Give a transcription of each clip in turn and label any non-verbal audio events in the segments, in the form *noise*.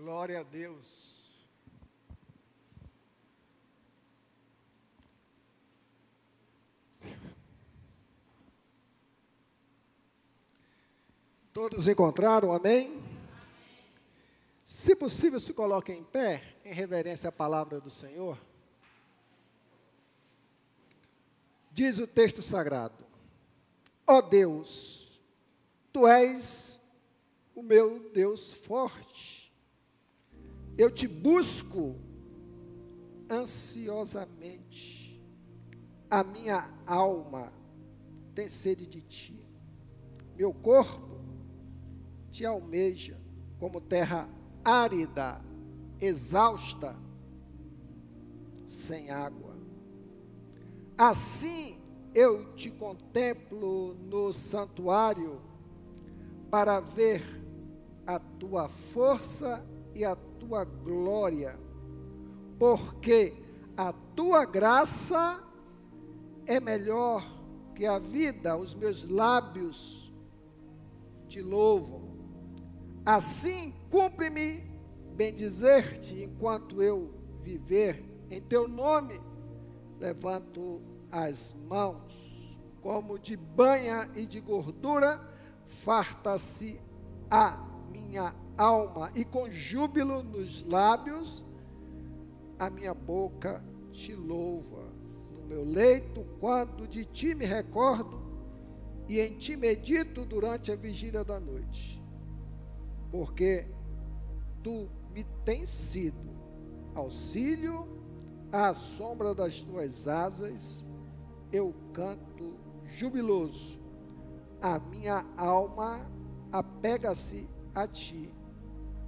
Glória a Deus. Todos encontraram, amém? Se possível, se coloquem em pé, em reverência à palavra do Senhor. Diz o texto sagrado: Ó oh Deus, tu és o meu Deus forte. Eu te busco ansiosamente. A minha alma tem sede de ti. Meu corpo te almeja como terra árida, exausta, sem água. Assim eu te contemplo no santuário para ver a tua força e a tua glória, porque a tua graça é melhor que a vida, os meus lábios te louvam. Assim, cumpre-me bendizer-te enquanto eu viver. Em teu nome, levanto as mãos, como de banha e de gordura, farta-se a minha alma, e com júbilo nos lábios, a minha boca te louva. No meu leito, quando de ti me recordo, e em ti medito durante a vigília da noite porque tu me tens sido auxílio à sombra das tuas asas, eu canto jubiloso. A minha alma apega-se a ti,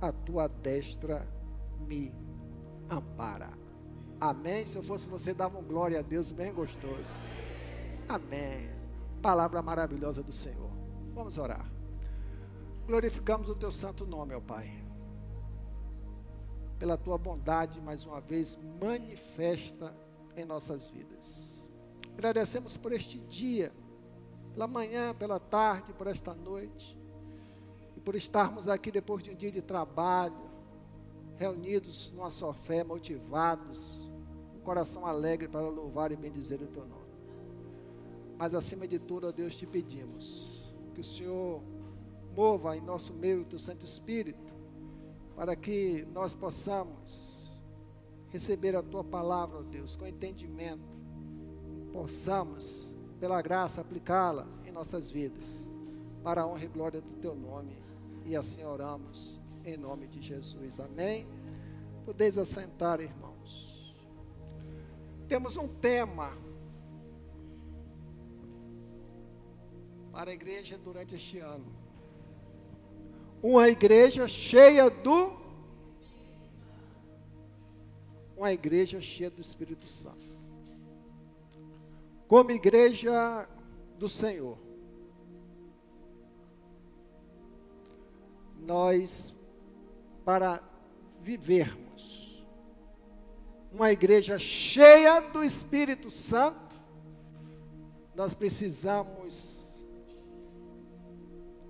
a tua destra me ampara. Amém. Se eu fosse você, dava um glória a Deus bem gostoso. Amém. Palavra maravilhosa do Senhor. Vamos orar. Glorificamos o teu santo nome, ó Pai. Pela tua bondade, mais uma vez, manifesta em nossas vidas. Agradecemos por este dia, pela manhã, pela tarde, por esta noite, e por estarmos aqui depois de um dia de trabalho, reunidos numa só fé, motivados, um coração alegre para louvar e bendizer o teu nome. Mas acima de tudo, ó Deus, te pedimos que o Senhor mova em nosso meio do Santo Espírito, para que nós possamos receber a tua palavra, ó Deus, com entendimento, possamos, pela graça, aplicá-la em nossas vidas, para a honra e glória do teu nome, e assim oramos, em nome de Jesus. Amém. Podeis assentar, irmãos. Temos um tema para a igreja durante este ano uma igreja cheia do uma igreja cheia do Espírito Santo. Como igreja do Senhor. Nós para vivermos uma igreja cheia do Espírito Santo, nós precisamos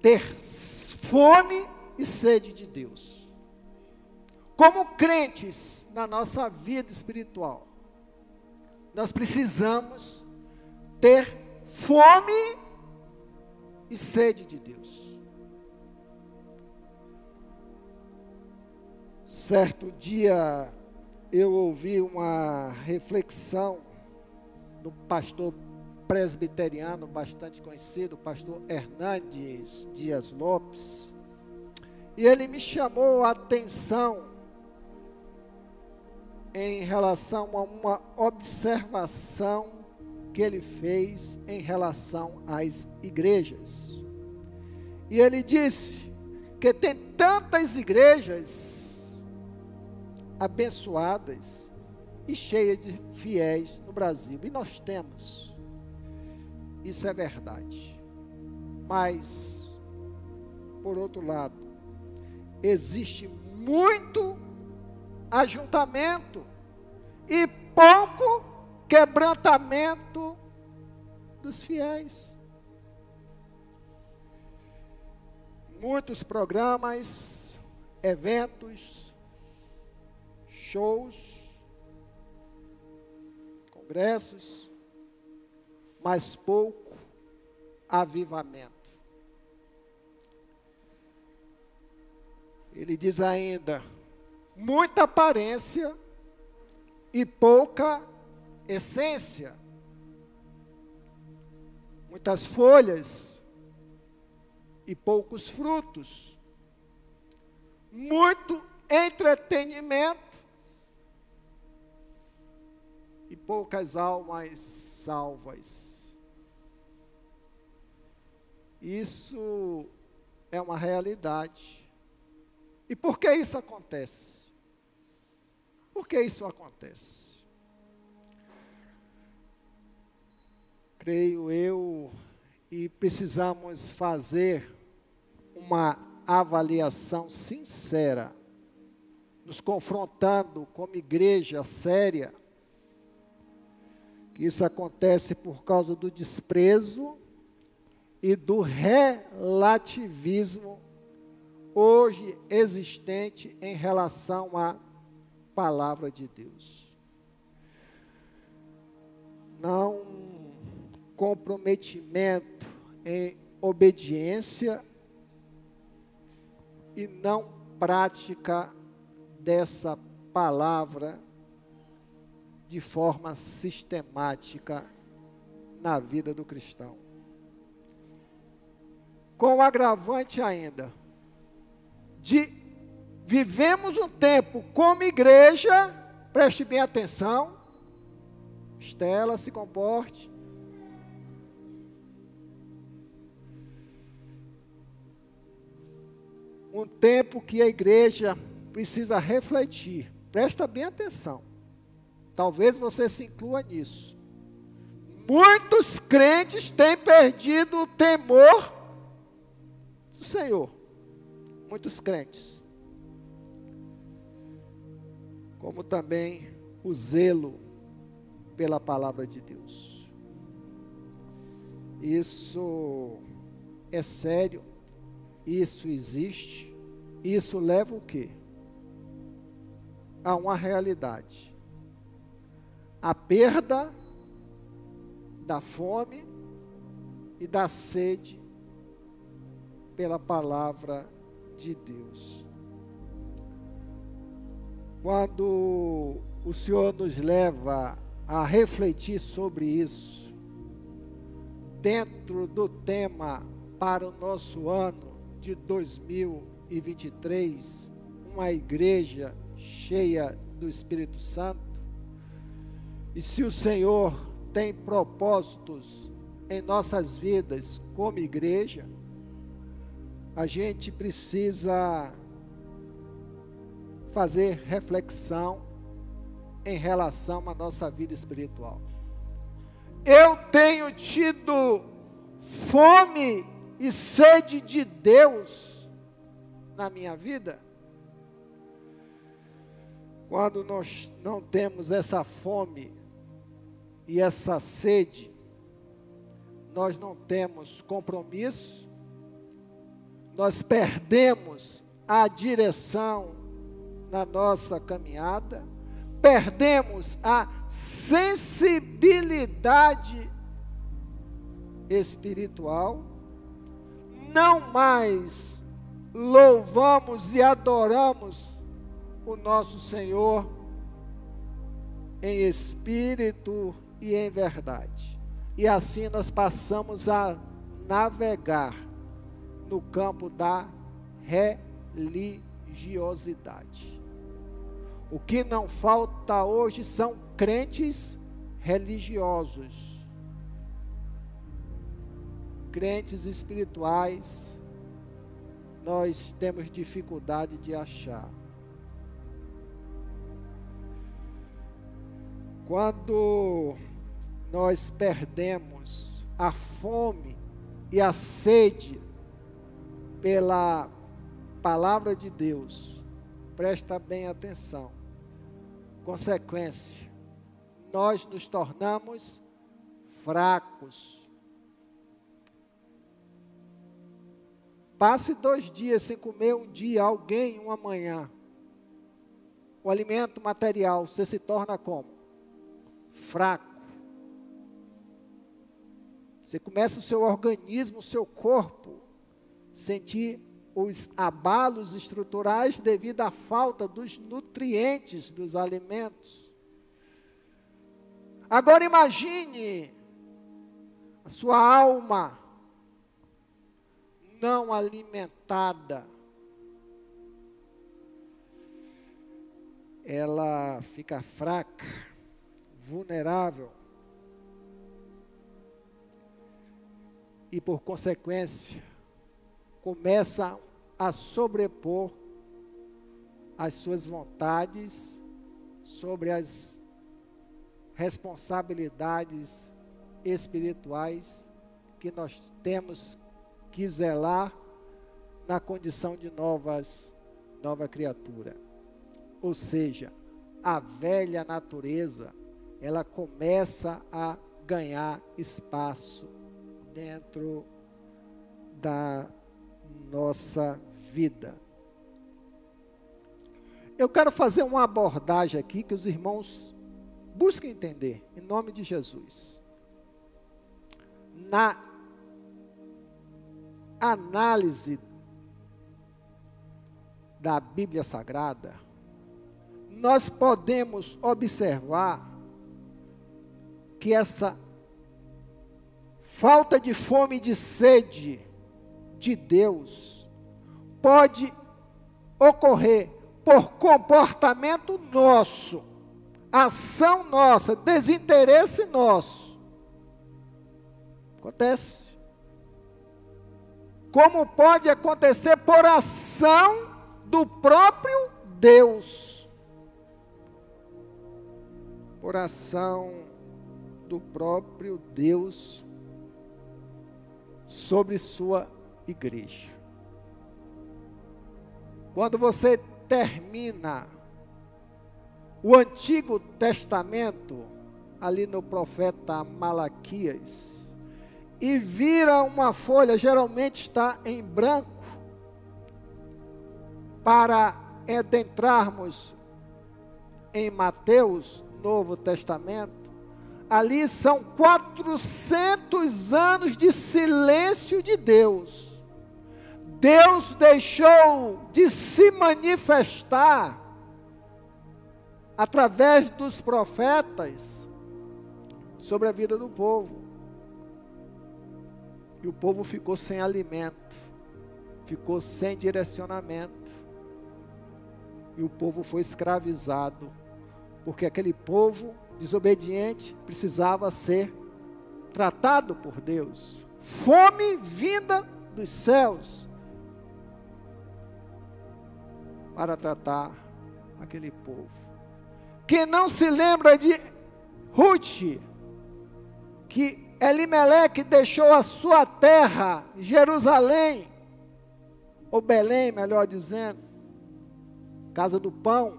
ter fome e sede de Deus. Como crentes na nossa vida espiritual, nós precisamos ter fome e sede de Deus. Certo dia eu ouvi uma reflexão do pastor presbiteriano bastante conhecido, o pastor Hernandes Dias Lopes. E ele me chamou a atenção em relação a uma observação que ele fez em relação às igrejas. E ele disse que tem tantas igrejas abençoadas e cheias de fiéis no Brasil. E nós temos. Isso é verdade. Mas, por outro lado, existe muito ajuntamento e pouco quebrantamento dos fiéis. Muitos programas, eventos, shows, congressos, mas pouco avivamento. Ele diz ainda: muita aparência e pouca essência. Muitas folhas e poucos frutos. Muito entretenimento poucas almas salvas. Isso é uma realidade. E por que isso acontece? Por que isso acontece? Creio eu, e precisamos fazer uma avaliação sincera, nos confrontando como igreja séria, isso acontece por causa do desprezo e do relativismo hoje existente em relação à palavra de Deus. Não comprometimento em obediência e não prática dessa palavra de forma sistemática na vida do cristão. Com o agravante ainda de vivemos um tempo como igreja, preste bem atenção, Estela, se comporte. Um tempo que a igreja precisa refletir, presta bem atenção. Talvez você se inclua nisso. Muitos crentes têm perdido o temor do Senhor. Muitos crentes como também o zelo pela palavra de Deus. Isso é sério, isso existe, isso leva o quê? A uma realidade. A perda da fome e da sede pela palavra de Deus. Quando o Senhor nos leva a refletir sobre isso, dentro do tema para o nosso ano de 2023, uma igreja cheia do Espírito Santo, e se o Senhor tem propósitos em nossas vidas como igreja, a gente precisa fazer reflexão em relação à nossa vida espiritual. Eu tenho tido fome e sede de Deus na minha vida? Quando nós não temos essa fome e essa sede, nós não temos compromisso, nós perdemos a direção na nossa caminhada, perdemos a sensibilidade espiritual, não mais louvamos e adoramos o nosso Senhor em espírito e em verdade. E assim nós passamos a navegar no campo da religiosidade. O que não falta hoje são crentes religiosos, crentes espirituais, nós temos dificuldade de achar. Quando nós perdemos a fome e a sede pela palavra de Deus, presta bem atenção consequência, nós nos tornamos fracos. Passe dois dias sem comer um dia, alguém uma manhã. o alimento material, você se torna como? Fraco. Você começa o seu organismo, o seu corpo, sentir os abalos estruturais devido à falta dos nutrientes dos alimentos. Agora imagine a sua alma não alimentada. Ela fica fraca, vulnerável. E por consequência, começa a sobrepor as suas vontades sobre as responsabilidades espirituais que nós temos que zelar na condição de novas nova criatura. Ou seja, a velha natureza, ela começa a ganhar espaço dentro da nossa vida. Eu quero fazer uma abordagem aqui que os irmãos busquem entender, em nome de Jesus. Na análise da Bíblia Sagrada, nós podemos observar que essa falta de fome e de sede de Deus pode ocorrer por comportamento nosso, ação nossa, desinteresse nosso. Acontece. Como pode acontecer por ação do próprio Deus. Por ação do próprio Deus sobre sua igreja. Quando você termina o Antigo Testamento, ali no profeta Malaquias, e vira uma folha, geralmente está em branco, para adentrarmos em Mateus, Novo Testamento, ali são 400 anos de silêncio de Deus. Deus deixou de se manifestar através dos profetas sobre a vida do povo. E o povo ficou sem alimento, ficou sem direcionamento. E o povo foi escravizado, porque aquele povo desobediente precisava ser tratado por Deus. Fome vinda dos céus para tratar aquele povo. Quem não se lembra de Ruth, que Elimeleque deixou a sua terra, Jerusalém, ou Belém, melhor dizendo, casa do pão,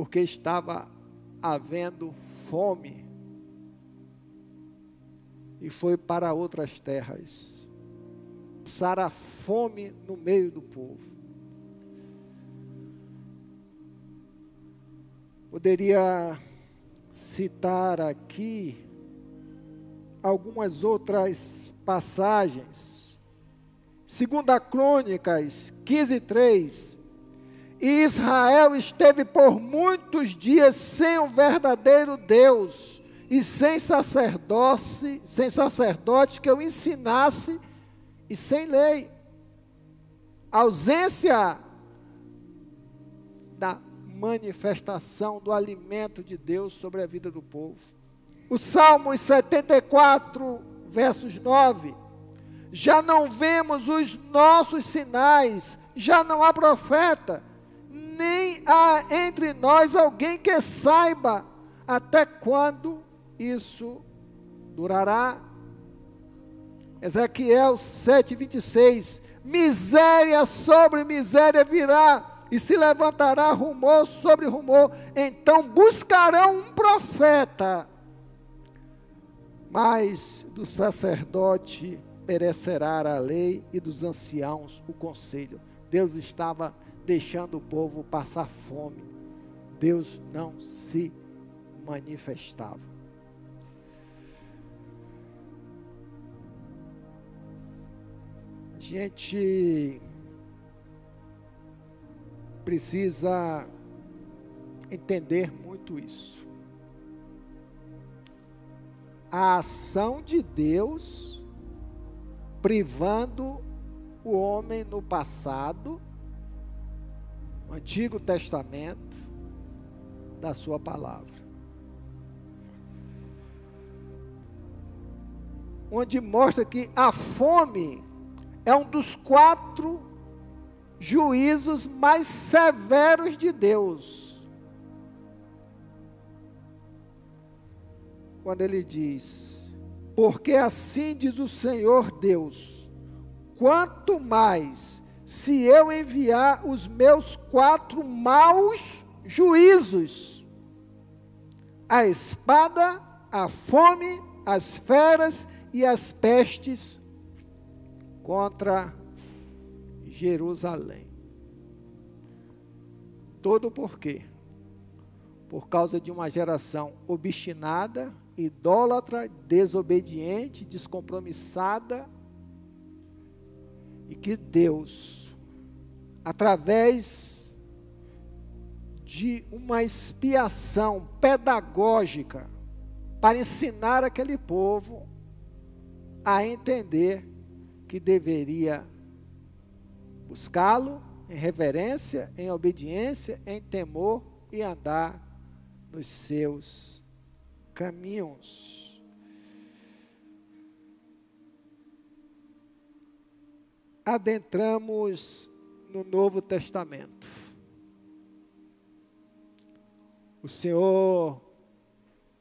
porque estava havendo fome e foi para outras terras. Passar a fome no meio do povo. Poderia citar aqui algumas outras passagens. Segunda Crônicas 15, 3 e Israel esteve por muitos dias sem o verdadeiro Deus e sem sacerdote, sem sacerdote que eu ensinasse e sem lei. A ausência da manifestação do alimento de Deus sobre a vida do povo. O Salmo 74, versos 9. Já não vemos os nossos sinais, já não há profeta nem há entre nós alguém que saiba até quando isso durará. Ezequiel 7,26: Miséria sobre miséria virá, e se levantará rumor sobre rumor, então buscarão um profeta, mas do sacerdote perecerá a lei e dos anciãos o conselho. Deus estava deixando o povo passar fome. Deus não se manifestava. A gente precisa entender muito isso. A ação de Deus privando o homem no passado, Antigo Testamento, da sua palavra. Onde mostra que a fome é um dos quatro juízos mais severos de Deus. Quando ele diz: Porque assim diz o Senhor Deus, quanto mais se eu enviar os meus quatro maus juízos, a espada, a fome, as feras e as pestes contra Jerusalém. Todo por quê? Por causa de uma geração obstinada, idólatra, desobediente, descompromissada, e que Deus, através de uma expiação pedagógica, para ensinar aquele povo a entender que deveria buscá-lo em reverência, em obediência, em temor e andar nos seus caminhos. Adentramos no Novo Testamento. O Senhor,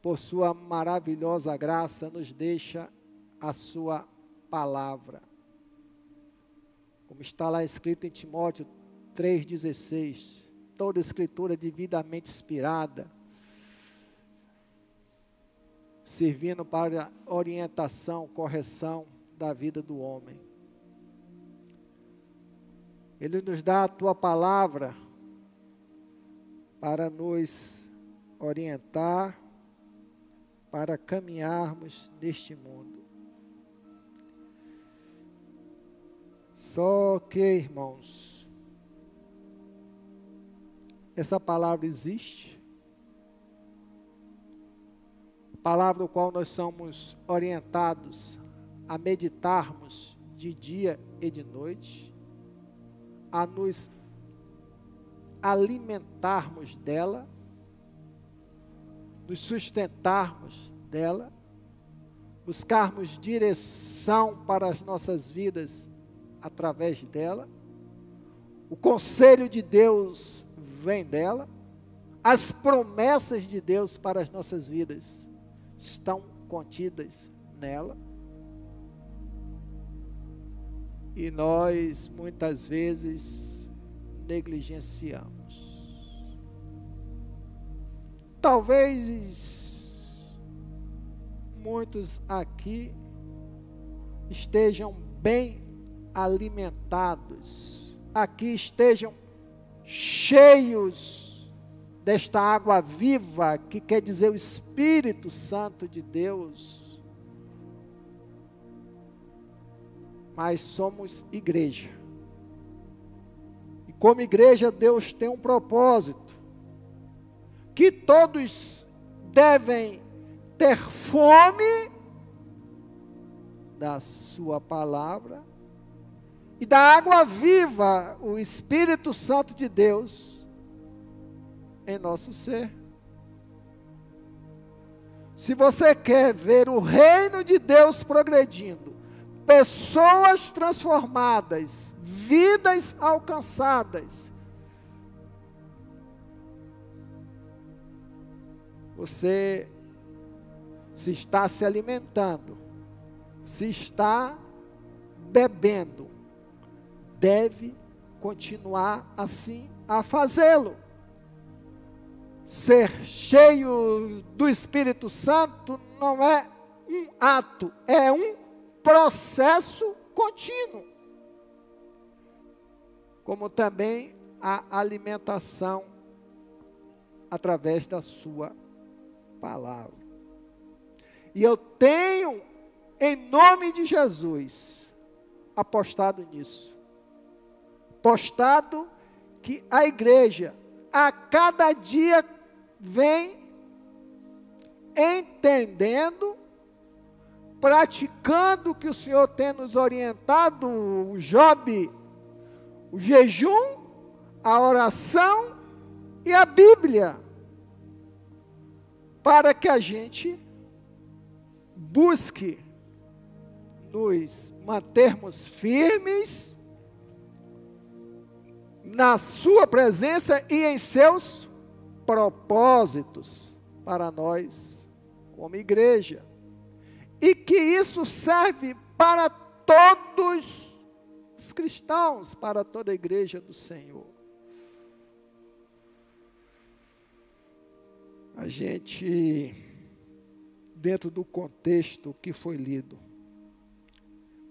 por Sua maravilhosa graça, nos deixa a Sua palavra como está lá escrito em Timóteo 3,16, toda escritura devidamente inspirada, servindo para orientação, correção da vida do homem. Ele nos dá a tua palavra para nos orientar, para caminharmos neste mundo. Só que, irmãos, essa palavra existe. Palavra do qual nós somos orientados a meditarmos de dia e de noite, a nos alimentarmos dela, nos sustentarmos dela, buscarmos direção para as nossas vidas através dela, o conselho de Deus vem dela, as promessas de Deus para as nossas vidas estão contidas nela. E nós muitas vezes negligenciamos. Talvez muitos aqui estejam bem alimentados, aqui estejam cheios desta água viva, que quer dizer o Espírito Santo de Deus. Mas somos igreja. E como igreja, Deus tem um propósito: que todos devem ter fome da Sua palavra e da água viva, o Espírito Santo de Deus, em nosso ser. Se você quer ver o reino de Deus progredindo, pessoas transformadas, vidas alcançadas, você se está se alimentando, se está bebendo deve continuar assim a fazê-lo. Ser cheio do Espírito Santo não é um ato, é um processo contínuo. como também a alimentação através da Sua palavra. E eu tenho, em nome de Jesus, apostado nisso. Postado que a igreja, a cada dia, vem entendendo, praticando o que o Senhor tem nos orientado, o Job, o jejum, a oração e a Bíblia, para que a gente busque nos mantermos firmes na Sua presença e em seus propósitos para nós, como igreja. E que isso serve para todos os cristãos, para toda a igreja do Senhor. A gente, dentro do contexto que foi lido,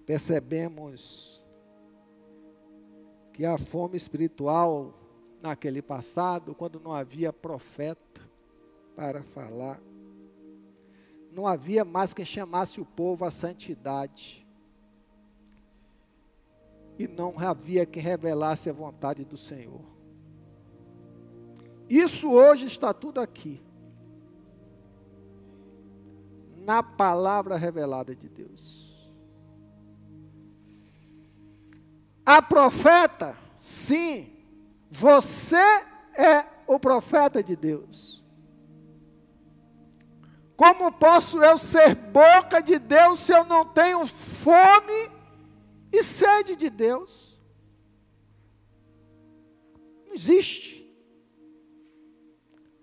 percebemos que a fome espiritual naquele passado, quando não havia profeta para falar, não havia mais quem chamasse o povo à santidade. E não havia quem revelasse a vontade do Senhor. Isso hoje está tudo aqui. Na palavra revelada de Deus. A profeta, sim, você é o profeta de Deus. Como posso eu ser boca de Deus se eu não tenho fome e sede de Deus? Não existe.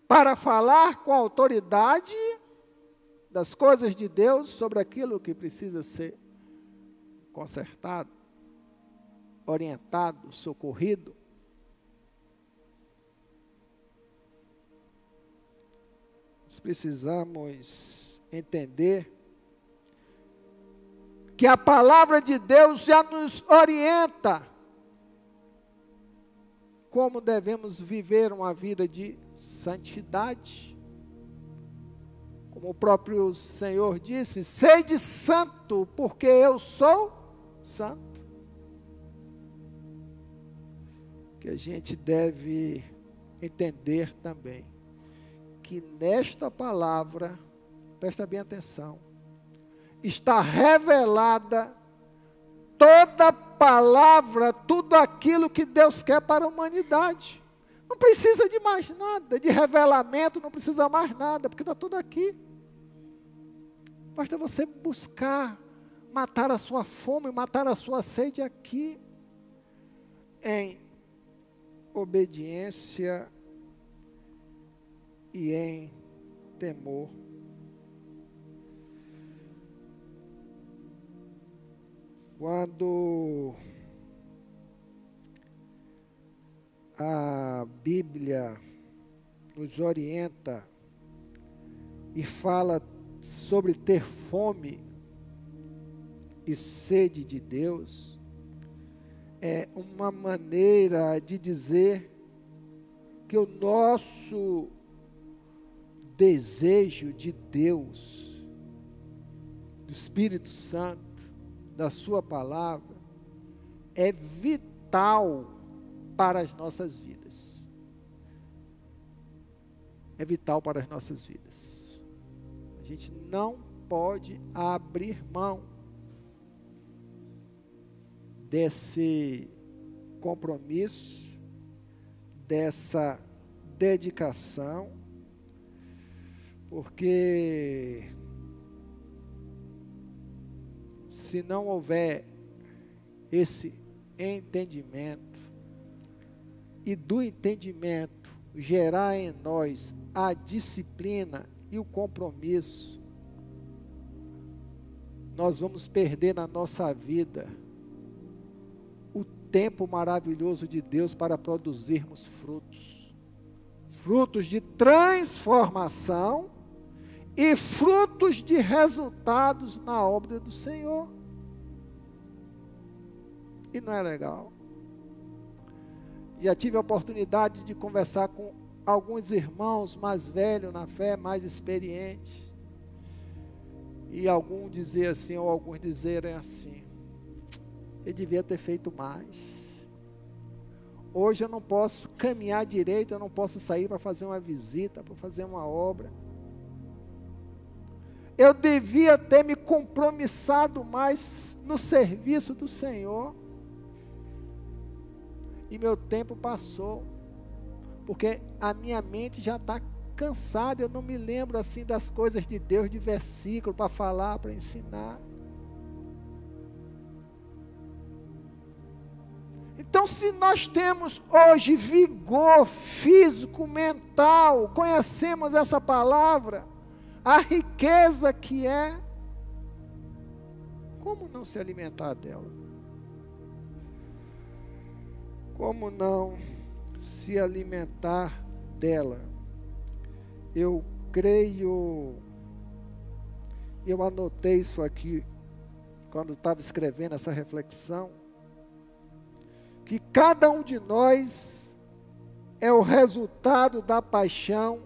Para falar com autoridade das coisas de Deus sobre aquilo que precisa ser consertado orientado, socorrido. Nós precisamos entender que a palavra de Deus já nos orienta como devemos viver uma vida de santidade. Como o próprio Senhor disse: sede santo, porque eu sou santo. que a gente deve entender também que nesta palavra, presta bem atenção, está revelada toda palavra, tudo aquilo que Deus quer para a humanidade. Não precisa de mais nada, de revelamento, não precisa mais nada, porque está tudo aqui. Basta você buscar matar a sua fome, matar a sua sede aqui, em obediência e em temor. Quando a Bíblia nos orienta e fala sobre ter fome e sede de Deus, é uma maneira de dizer que o nosso desejo de Deus, do Espírito Santo, da Sua palavra, é vital para as nossas vidas. É vital para as nossas vidas. A gente não pode abrir mão desse compromisso, dessa dedicação, porque se não houver esse entendimento e do entendimento gerar em nós a disciplina e o compromisso, nós vamos perder na nossa vida tempo maravilhoso de Deus para produzirmos frutos. Frutos de transformação e frutos de resultados na obra do Senhor. E não é legal. Já tive a oportunidade de conversar com alguns irmãos mais velhos na fé, mais experientes. E alguns dizer assim, ou alguns dizerem assim: ele devia ter feito mais. Hoje eu não posso caminhar direito, eu não posso sair para fazer uma visita, para fazer uma obra. Eu devia ter me compromissado mais no serviço do Senhor. E meu tempo passou, porque a minha mente já está cansada, eu não me lembro assim das coisas de Deus, de versículo para falar, para ensinar. Então, se nós temos hoje vigor físico, mental, conhecemos essa palavra, a riqueza que é, como não se alimentar dela? Como não se alimentar dela? Eu creio, eu anotei isso aqui quando estava escrevendo essa reflexão que cada um de nós é o resultado da paixão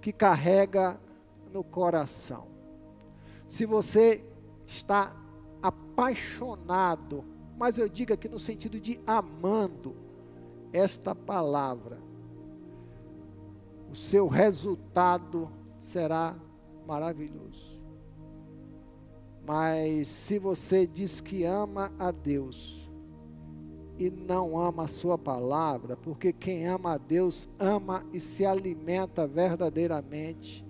que carrega no coração. Se você está apaixonado, mas eu digo aqui no sentido de amando esta palavra, o seu resultado será maravilhoso. Mas se você diz que ama a Deus, e não ama a sua palavra, porque quem ama a Deus ama e se alimenta verdadeiramente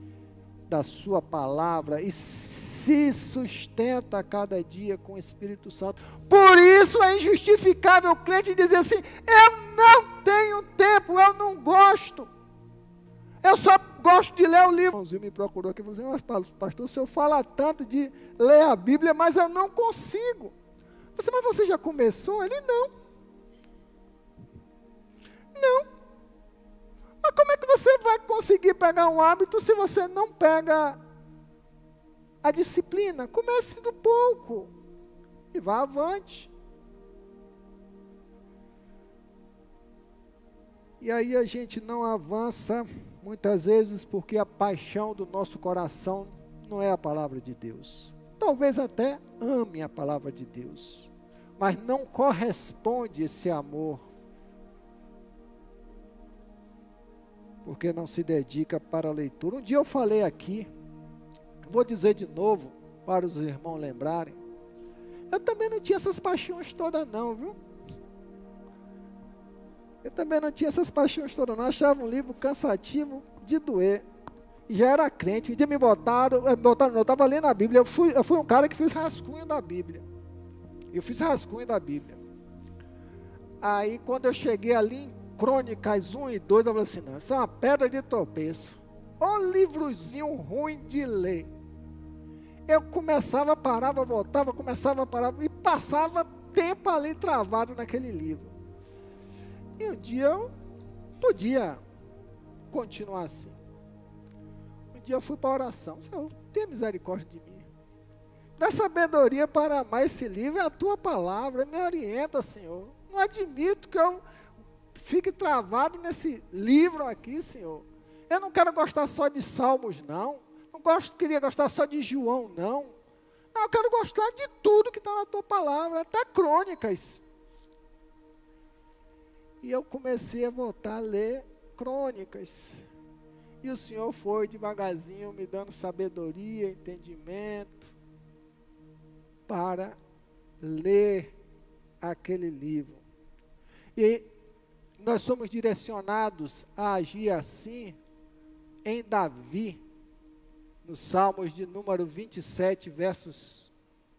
da sua palavra e se sustenta a cada dia com o Espírito Santo. Por isso é injustificável o crente dizer assim: eu não tenho tempo, eu não gosto. Eu só gosto de ler o livro. O me procurou aqui e falou assim, pastor, o senhor fala tanto de ler a Bíblia, mas eu não consigo. Você, mas você já começou? Ele não. Não. Mas como é que você vai conseguir pegar um hábito se você não pega a disciplina? Comece do pouco e vá avante. E aí a gente não avança muitas vezes porque a paixão do nosso coração não é a palavra de Deus. Talvez até ame a palavra de Deus, mas não corresponde esse amor porque não se dedica para a leitura. Um dia eu falei aqui, vou dizer de novo, para os irmãos lembrarem. Eu também não tinha essas paixões todas, não, viu? Eu também não tinha essas paixões todas, não. Eu achava um livro cansativo de doer. Já era crente. Um dia me botaram, me botaram eu estava lendo a Bíblia. Eu fui, eu fui um cara que fiz rascunho da Bíblia. Eu fiz rascunho da Bíblia. Aí, quando eu cheguei ali em Crônicas 1 e 2, eu falei assim, não, isso é uma pedra de tropeço. Ó livrozinho ruim de ler. Eu começava, parava, voltava, começava, parava, e passava tempo ali travado naquele livro. E um dia eu podia continuar assim. Um dia eu fui para a oração. Senhor, tenha misericórdia de mim. Dá sabedoria para amar esse livro, é a tua palavra, me orienta, Senhor. Não admito que eu fique travado nesse livro aqui, Senhor. Eu não quero gostar só de Salmos, não. Não gosto, queria gostar só de João, não. Não, eu quero gostar de tudo que está na tua palavra, até crônicas. E eu comecei a voltar a ler crônicas. E o Senhor foi devagarzinho me dando sabedoria, entendimento, para ler aquele livro. E nós somos direcionados a agir assim em Davi, nos Salmos de número 27, versos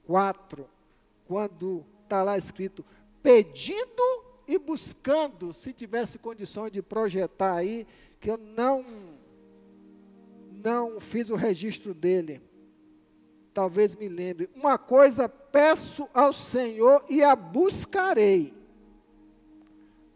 4, quando está lá escrito: pedindo e buscando, se tivesse condições de projetar aí, que eu não, não fiz o registro dele. Talvez me lembre. Uma coisa peço ao Senhor e a buscarei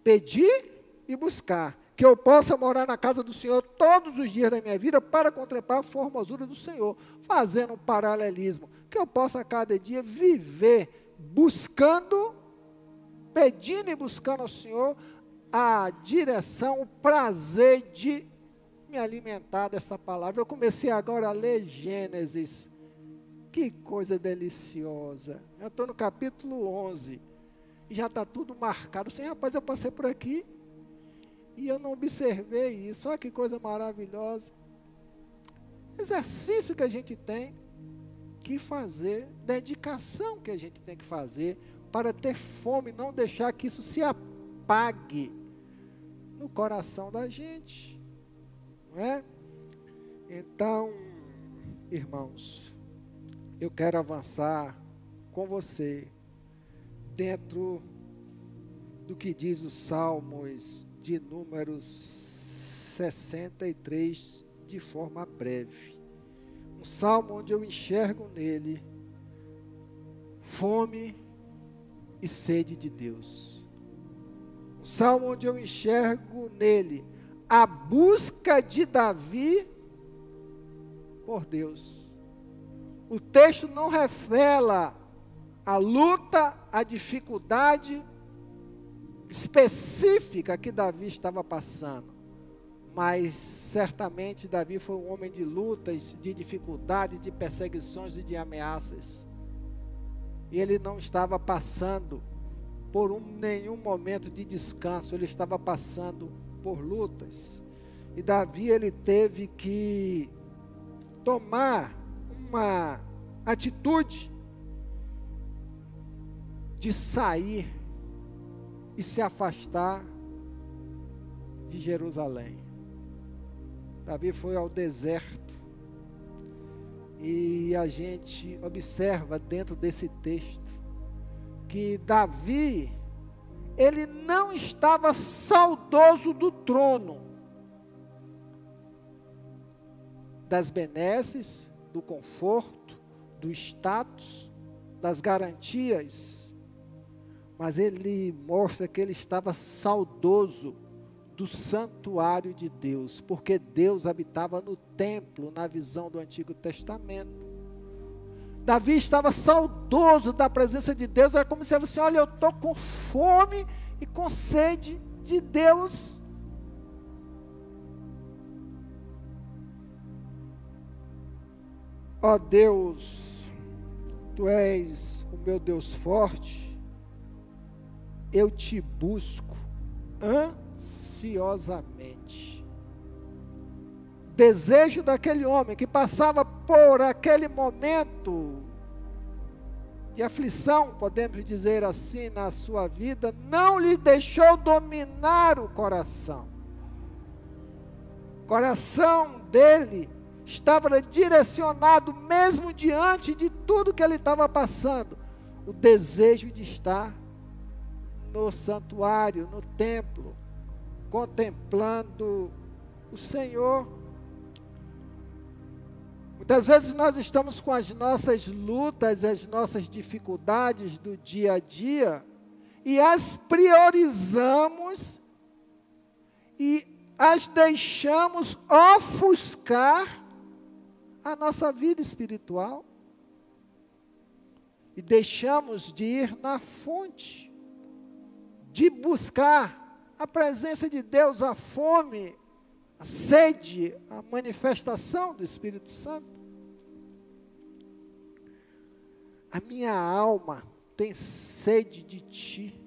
pedir e buscar, que eu possa morar na casa do Senhor todos os dias da minha vida para contemplar a formosura do Senhor, fazendo um paralelismo, que eu possa a cada dia viver buscando, pedindo e buscando ao Senhor a direção, o prazer de me alimentar dessa palavra. Eu comecei agora a ler Gênesis. Que coisa deliciosa. Eu estou no capítulo 11. E já está tudo marcado. Assim, rapaz, eu passei por aqui e eu não observei isso. Olha que coisa maravilhosa. Exercício que a gente tem que fazer, dedicação que a gente tem que fazer para ter fome, não deixar que isso se apague no coração da gente. Não é? Então, irmãos, eu quero avançar com você dentro do que diz os Salmos de número 63 de forma breve. Um salmo onde eu enxergo nele fome e sede de Deus. Um salmo onde eu enxergo nele a busca de Davi por Deus. O texto não revela a luta, a dificuldade, específica que Davi estava passando. Mas certamente Davi foi um homem de lutas, de dificuldades, de perseguições e de ameaças. E ele não estava passando por um, nenhum momento de descanso, ele estava passando por lutas. E Davi ele teve que tomar uma atitude de sair e se afastar de Jerusalém. Davi foi ao deserto. E a gente observa dentro desse texto que Davi ele não estava saudoso do trono, das benesses, do conforto, do status, das garantias mas ele mostra que ele estava saudoso do santuário de Deus, porque Deus habitava no templo, na visão do Antigo Testamento. Davi estava saudoso da presença de Deus, era como se ele fosse: Olha, eu estou com fome e com sede de Deus. Ó oh Deus, Tu és o meu Deus forte, eu te busco ansiosamente. Desejo daquele homem que passava por aquele momento de aflição, podemos dizer assim, na sua vida, não lhe deixou dominar o coração. O coração dele estava direcionado, mesmo diante de tudo que ele estava passando, o desejo de estar no santuário, no templo, contemplando o Senhor. Muitas vezes nós estamos com as nossas lutas, as nossas dificuldades do dia a dia e as priorizamos e as deixamos ofuscar a nossa vida espiritual e deixamos de ir na fonte de buscar a presença de Deus, a fome, a sede, a manifestação do Espírito Santo. A minha alma tem sede de ti.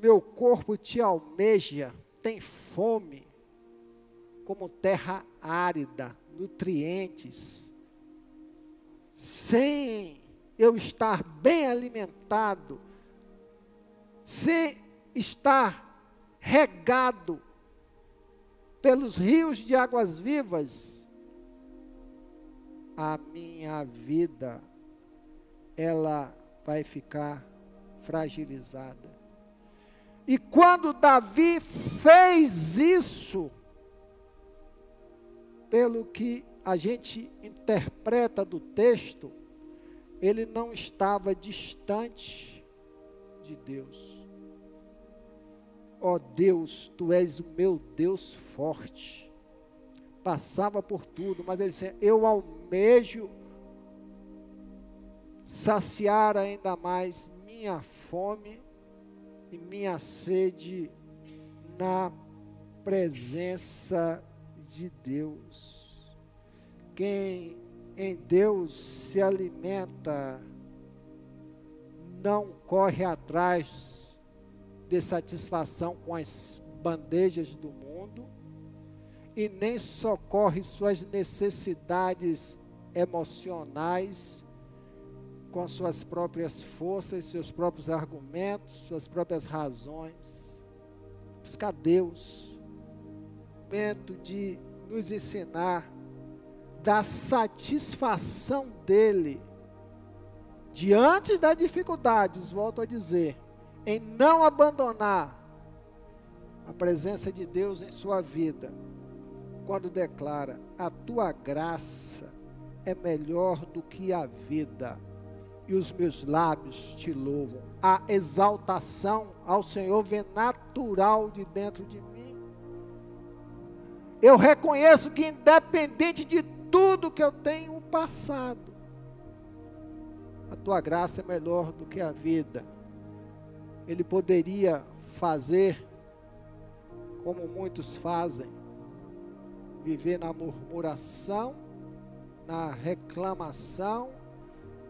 Meu corpo te almeja, tem fome, como terra árida, nutrientes, sem eu estar bem alimentado, sem estar regado pelos rios de águas vivas, a minha vida ela vai ficar fragilizada. E quando Davi fez isso, pelo que a gente interpreta do texto, ele não estava distante de Deus. Ó oh Deus, tu és o meu Deus forte. Passava por tudo, mas ele disse: Eu almejo saciar ainda mais minha fome e minha sede na presença de Deus. Quem em Deus se alimenta, não corre atrás de satisfação com as bandejas do mundo e nem socorre suas necessidades emocionais com suas próprias forças, seus próprios argumentos, suas próprias razões. Buscar Deus, momento de nos ensinar da satisfação dele diante das dificuldades, volto a dizer, em não abandonar a presença de Deus em sua vida, quando declara: A tua graça é melhor do que a vida e os meus lábios te louvam. A exaltação ao Senhor vem natural de dentro de mim. Eu reconheço que, independente de tudo que eu tenho passado, a tua graça é melhor do que a vida. Ele poderia fazer como muitos fazem, viver na murmuração, na reclamação,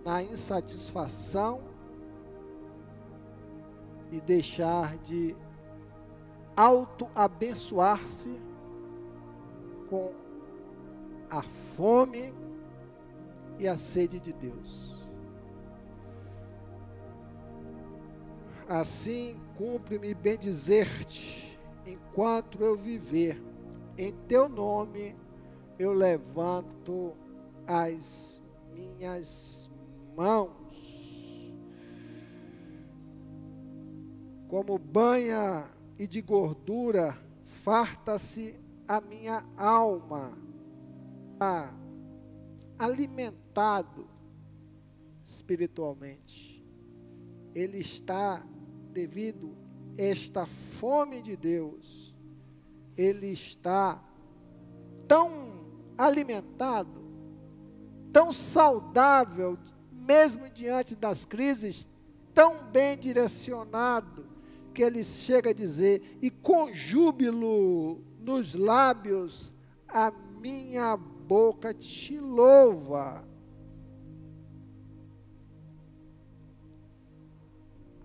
na insatisfação e deixar de auto-abençoar-se com a fome e a sede de Deus. Assim, cumpre-me bendizer-te enquanto eu viver. Em teu nome eu levanto as minhas mãos. Como banha e de gordura, farta-se a minha alma, alimentado espiritualmente. Ele está devido a esta fome de Deus. Ele está tão alimentado, tão saudável mesmo diante das crises, tão bem direcionado, que ele chega a dizer: e com júbilo nos lábios, a minha boca te louva.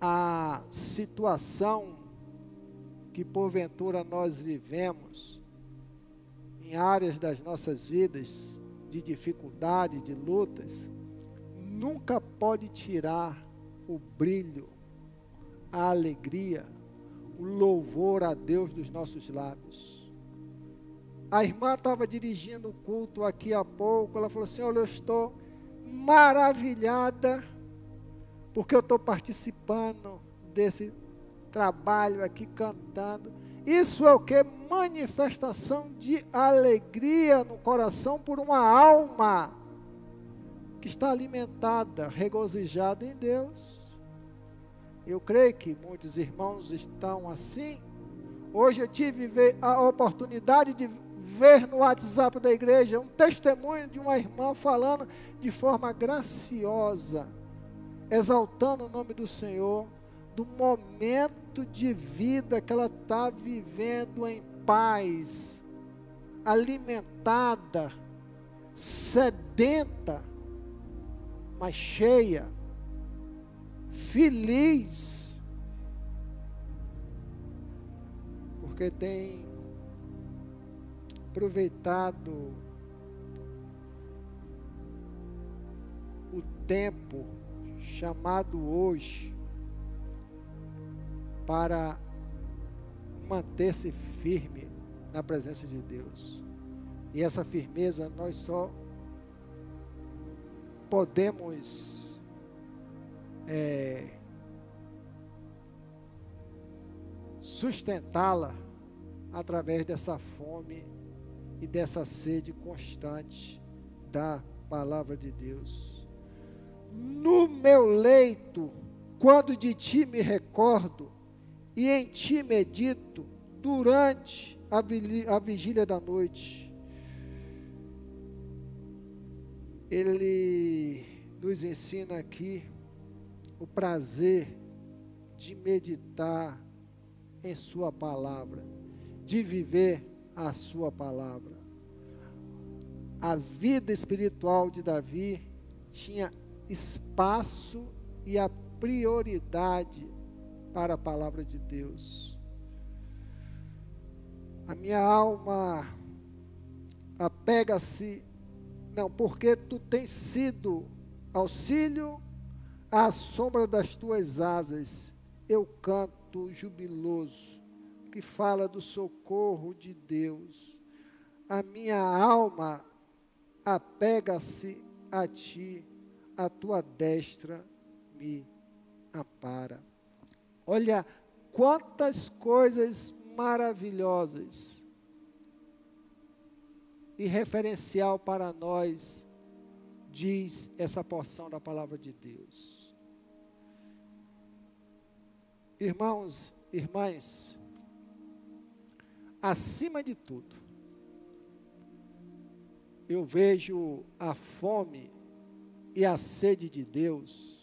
A situação que porventura nós vivemos, em áreas das nossas vidas, de dificuldade, de lutas, nunca pode tirar o brilho, a alegria, o louvor a Deus dos nossos lábios. A irmã estava dirigindo o culto aqui há pouco, ela falou assim: Olha, eu estou maravilhada, porque eu estou participando desse trabalho aqui cantando. Isso é o que? Manifestação de alegria no coração por uma alma que está alimentada, regozijada em Deus. Eu creio que muitos irmãos estão assim. Hoje eu tive a oportunidade de ver no WhatsApp da igreja um testemunho de uma irmã falando de forma graciosa, exaltando o nome do Senhor, do momento de vida que ela está vivendo em paz, alimentada, sedenta mas cheia, feliz, porque tem aproveitado o tempo chamado hoje para manter-se firme na presença de Deus. E essa firmeza nós só podemos é, sustentá-la através dessa fome e dessa sede constante da palavra de Deus. No meu leito, quando de ti me recordo e em ti medito durante a vigília da noite, ele nos ensina aqui o prazer de meditar em Sua palavra, de viver a Sua palavra. A vida espiritual de Davi tinha espaço e a prioridade para a palavra de Deus. A minha alma apega-se, não, porque tu tens sido auxílio à sombra das tuas asas, eu canto jubiloso, que fala do socorro de Deus. A minha alma apega-se a ti, a tua destra me ampara. Olha quantas coisas maravilhosas e referencial para nós diz essa porção da palavra de Deus. Irmãos, irmãs, acima de tudo, eu vejo a fome e a sede de Deus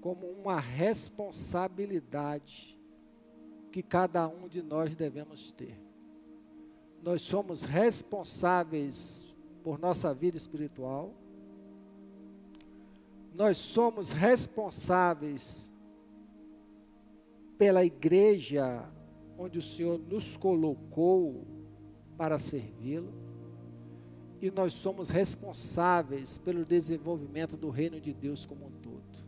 como uma responsabilidade que cada um de nós devemos ter. Nós somos responsáveis por nossa vida espiritual. Nós somos responsáveis pela igreja onde o Senhor nos colocou para servi-lo. E nós somos responsáveis pelo desenvolvimento do reino de Deus como um todo.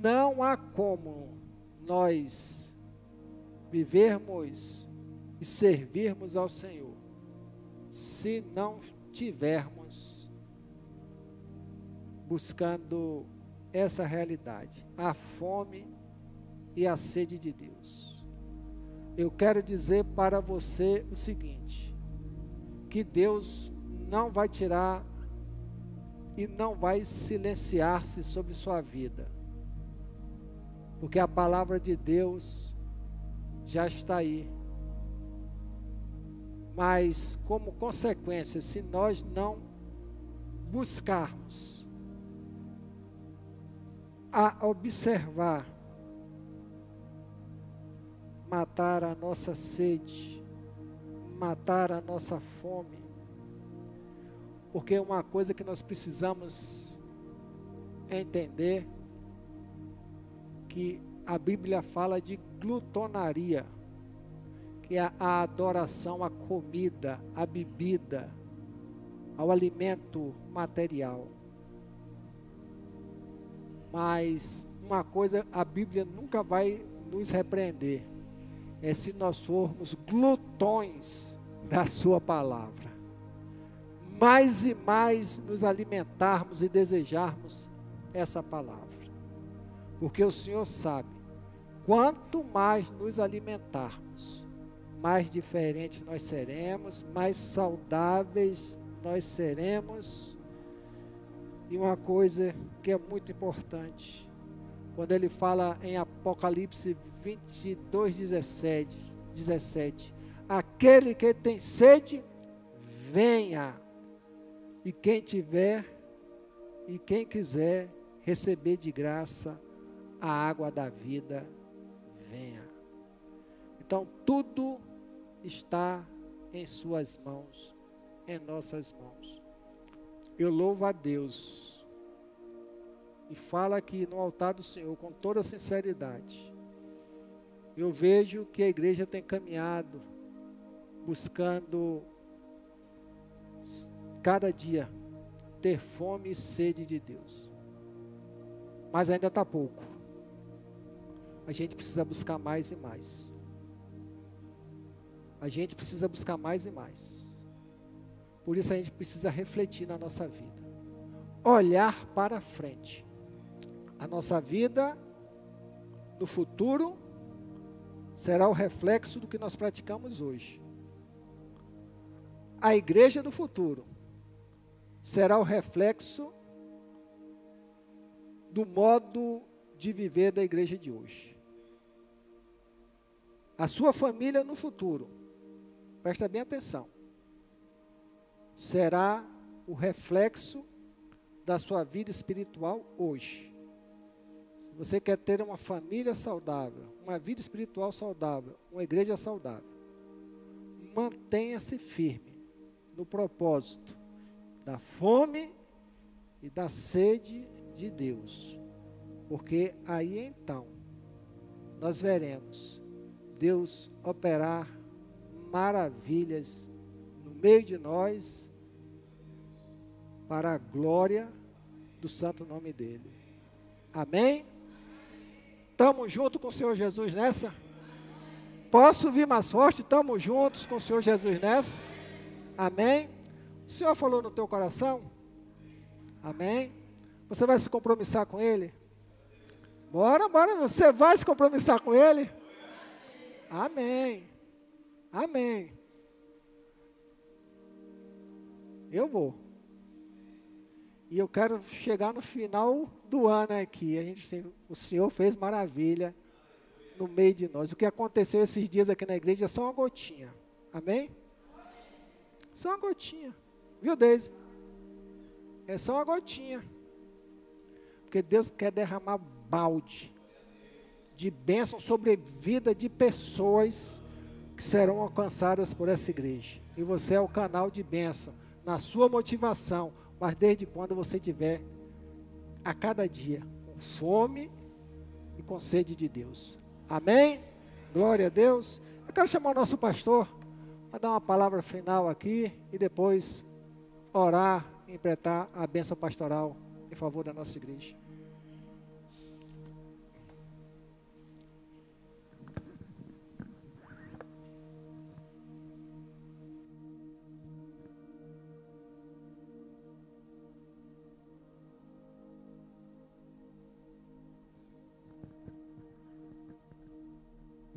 Não há como nós vivermos e servirmos ao Senhor se não tivermos buscando essa realidade, a fome e a sede de Deus. Eu quero dizer para você o seguinte: que Deus não vai tirar e não vai silenciar-se sobre sua vida, porque a palavra de Deus já está aí. Mas, como consequência, se nós não buscarmos a observar, matar a nossa sede, matar a nossa fome, porque uma coisa que nós precisamos entender que a Bíblia fala de glutonaria que é a adoração à comida, à bebida, ao alimento material. Mas uma coisa a Bíblia nunca vai nos repreender é se nós formos glutões da Sua palavra. Mais e mais nos alimentarmos e desejarmos essa palavra. Porque o Senhor sabe, quanto mais nos alimentarmos, mais diferentes nós seremos, mais saudáveis nós seremos. E uma coisa que é muito importante, quando ele fala em Apocalipse 22, 17, 17 aquele que tem sede, venha, e quem tiver e quem quiser receber de graça a água da vida, venha. Então, tudo está em Suas mãos, em nossas mãos. Eu louvo a Deus e falo aqui no altar do Senhor com toda sinceridade. Eu vejo que a igreja tem caminhado buscando cada dia ter fome e sede de Deus. Mas ainda está pouco. A gente precisa buscar mais e mais a gente precisa buscar mais e mais. Por isso a gente precisa refletir na nossa vida. Olhar para frente. A nossa vida no futuro será o reflexo do que nós praticamos hoje. A igreja do futuro será o reflexo do modo de viver da igreja de hoje. A sua família no futuro presta bem atenção, será o reflexo da sua vida espiritual hoje. Você quer ter uma família saudável, uma vida espiritual saudável, uma igreja saudável, mantenha-se firme no propósito da fome e da sede de Deus. Porque aí então nós veremos Deus operar maravilhas no meio de nós para a glória do santo nome dele. Amém? Estamos juntos com o Senhor Jesus nessa? Posso vir mais forte? Estamos juntos com o Senhor Jesus nessa? Amém? O Senhor falou no teu coração? Amém? Você vai se compromissar com Ele? Bora, bora, você vai se compromissar com Ele? Amém. Amém. Eu vou. E eu quero chegar no final do ano aqui. A gente, o Senhor fez maravilha no meio de nós. O que aconteceu esses dias aqui na igreja é só uma gotinha. Amém? Só uma gotinha. Viu, Deise? É só uma gotinha. Porque Deus quer derramar balde de bênção sobre vida de pessoas que serão alcançadas por essa igreja. E você é o canal de bênção na sua motivação, mas desde quando você tiver a cada dia com fome e com sede de Deus. Amém? Glória a Deus. Eu quero chamar o nosso pastor para dar uma palavra final aqui e depois orar e empretar a bênção pastoral em favor da nossa igreja.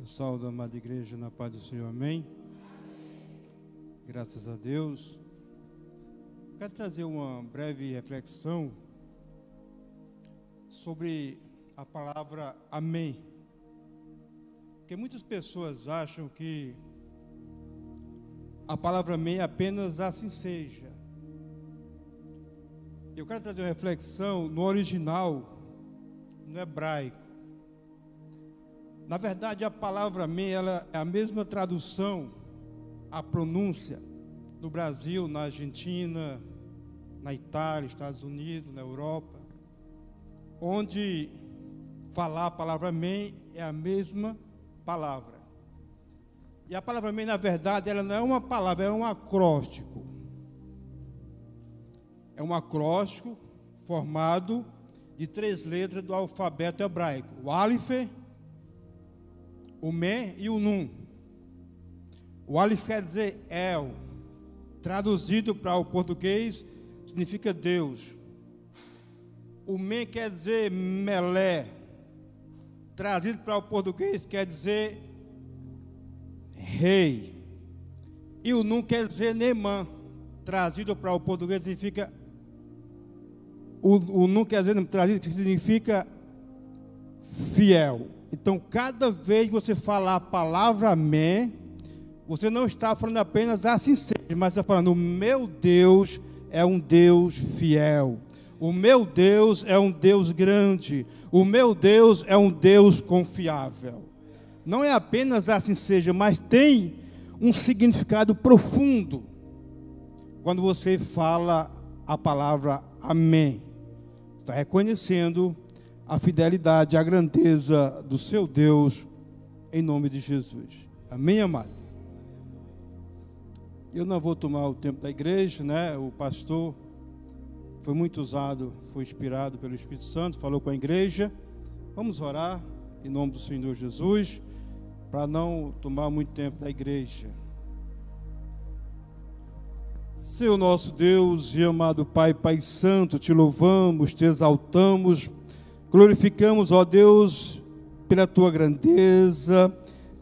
Eu saldo a amada igreja na paz do Senhor, amém? Graças a Deus. Quero trazer uma breve reflexão sobre a palavra amém. Porque muitas pessoas acham que a palavra amém apenas assim seja. Eu quero trazer uma reflexão no original, no hebraico. Na verdade, a palavra amém ela é a mesma tradução, a pronúncia no Brasil, na Argentina, na Itália, Estados Unidos, na Europa, onde falar a palavra amém é a mesma palavra. E a palavra amém, na verdade, ela não é uma palavra, é um acróstico. É um acróstico formado de três letras do alfabeto hebraico: o Aleph, o Me e o Num. O Aleph quer dizer El, traduzido para o português significa Deus. O Me quer dizer Melé, trazido para o português quer dizer Rei. E o Num quer dizer Neman, trazido para o português significa o, o Num quer dizer trazido significa fiel. Então, cada vez que você falar a palavra amém, você não está falando apenas assim seja, mas está falando: o meu Deus é um Deus fiel. O meu Deus é um Deus grande. O meu Deus é um Deus confiável. Não é apenas assim seja, mas tem um significado profundo quando você fala a palavra amém. Está reconhecendo a fidelidade, a grandeza do seu Deus, em nome de Jesus. Amém, amado? Eu não vou tomar o tempo da igreja, né? O pastor foi muito usado, foi inspirado pelo Espírito Santo, falou com a igreja. Vamos orar em nome do Senhor Jesus, para não tomar muito tempo da igreja. Seu nosso Deus e amado Pai, Pai Santo, te louvamos, te exaltamos Glorificamos, ó Deus, pela tua grandeza,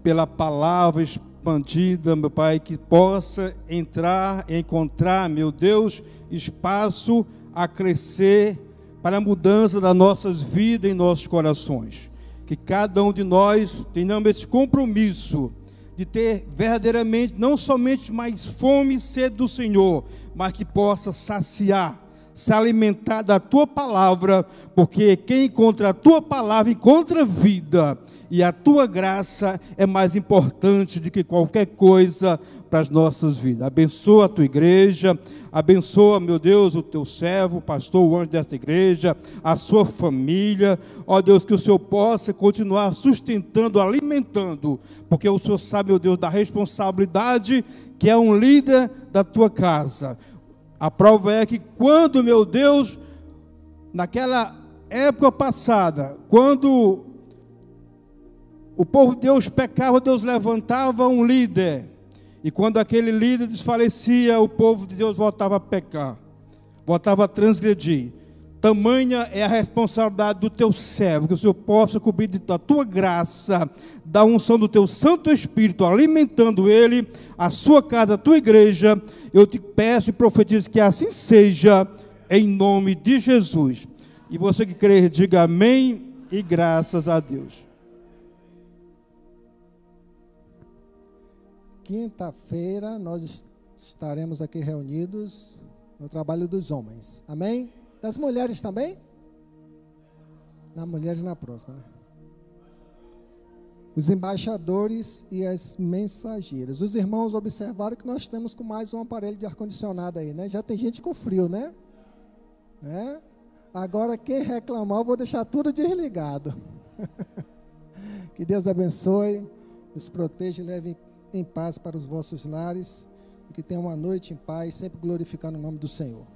pela palavra expandida, meu Pai, que possa entrar, encontrar, meu Deus, espaço a crescer para a mudança das nossas vidas e nossos corações. Que cada um de nós tenhamos esse compromisso de ter verdadeiramente não somente mais fome e sede do Senhor, mas que possa saciar se alimentar da tua palavra, porque quem encontra a tua palavra encontra vida, e a tua graça é mais importante do que qualquer coisa para as nossas vidas. Abençoa a tua igreja, abençoa, meu Deus, o teu servo, o pastor, o anjo desta igreja, a sua família. Ó Deus, que o Senhor possa continuar sustentando, alimentando, porque o Senhor sabe, meu Deus, da responsabilidade que é um líder da tua casa. A prova é que quando, meu Deus, naquela época passada, quando o povo de Deus pecava, Deus levantava um líder. E quando aquele líder desfalecia, o povo de Deus voltava a pecar, voltava a transgredir. Tamanha é a responsabilidade do teu servo, que o Senhor possa cobrir da tua graça, da unção do teu Santo Espírito, alimentando ele, a sua casa, a tua igreja. Eu te peço e profetizo que assim seja, em nome de Jesus. E você que crê, diga amém e graças a Deus. Quinta-feira nós estaremos aqui reunidos no trabalho dos homens. Amém? Das mulheres também? Na mulheres na próxima, né? Os embaixadores e as mensageiras. Os irmãos observaram que nós temos com mais um aparelho de ar-condicionado aí, né? Já tem gente com frio, né? né? Agora, quem reclamar, eu vou deixar tudo desligado. *laughs* que Deus abençoe, nos proteja e leve em paz para os vossos lares. E que tenham uma noite em paz, sempre glorificando o nome do Senhor.